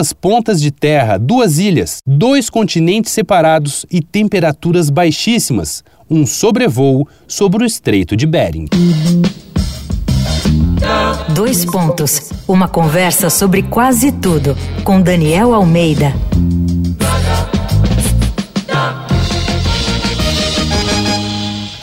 duas pontas de terra, duas ilhas, dois continentes separados e temperaturas baixíssimas, um sobrevoo sobre o Estreito de Bering. Dois pontos. Uma conversa sobre quase tudo com Daniel Almeida.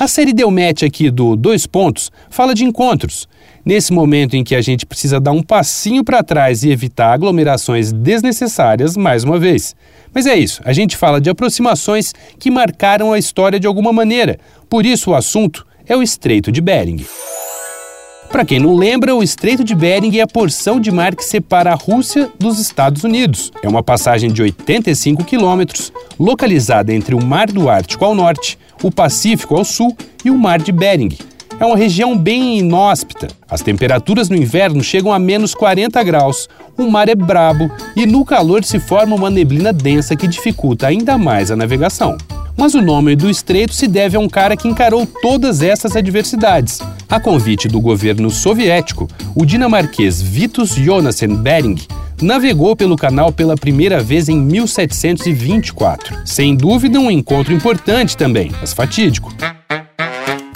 A série deu match aqui do Dois Pontos fala de encontros. Nesse momento em que a gente precisa dar um passinho para trás e evitar aglomerações desnecessárias mais uma vez. Mas é isso, a gente fala de aproximações que marcaram a história de alguma maneira. Por isso o assunto é o Estreito de Bering. Para quem não lembra, o Estreito de Bering é a porção de mar que separa a Rússia dos Estados Unidos. É uma passagem de 85 quilômetros, localizada entre o Mar do Ártico ao norte, o Pacífico ao sul e o Mar de Bering. É uma região bem inóspita. As temperaturas no inverno chegam a menos 40 graus, o mar é brabo e no calor se forma uma neblina densa que dificulta ainda mais a navegação. Mas o nome do estreito se deve a um cara que encarou todas essas adversidades. A convite do governo soviético, o dinamarquês Vitus Jonassen Bering navegou pelo canal pela primeira vez em 1724. Sem dúvida, um encontro importante também, mas fatídico.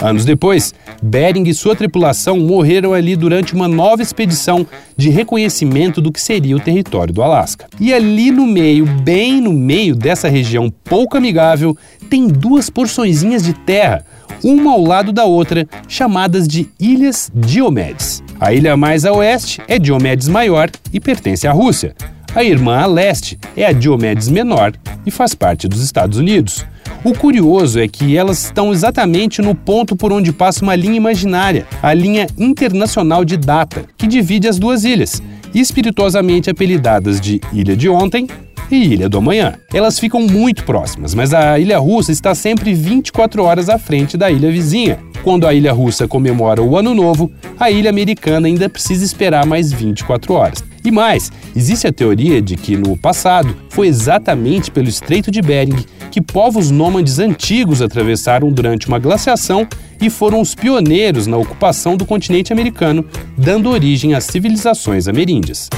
Anos depois, Bering e sua tripulação morreram ali durante uma nova expedição de reconhecimento do que seria o território do Alasca. E ali no meio, bem no meio dessa região pouco amigável, tem duas porçõezinhas de terra, uma ao lado da outra, chamadas de Ilhas Diomedes. A ilha mais a oeste é Diomedes Maior e pertence à Rússia. A irmã a leste é a Diomedes Menor e faz parte dos Estados Unidos. O curioso é que elas estão exatamente no ponto por onde passa uma linha imaginária, a linha internacional de data, que divide as duas ilhas, espirituosamente apelidadas de Ilha de Ontem e Ilha do Amanhã. Elas ficam muito próximas, mas a ilha russa está sempre 24 horas à frente da ilha vizinha. Quando a ilha russa comemora o Ano Novo, a ilha americana ainda precisa esperar mais 24 horas. E mais, existe a teoria de que no passado foi exatamente pelo Estreito de Bering que povos nômades antigos atravessaram durante uma glaciação e foram os pioneiros na ocupação do continente americano, dando origem às civilizações ameríndias.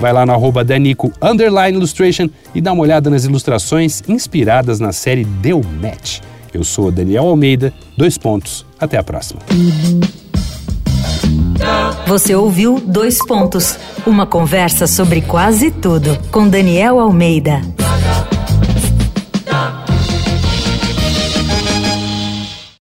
Vai lá no arroba Danico Illustration e dá uma olhada nas ilustrações inspiradas na série Deu Match. Eu sou Daniel Almeida, dois pontos, até a próxima. Você ouviu Dois Pontos, uma conversa sobre quase tudo com Daniel Almeida.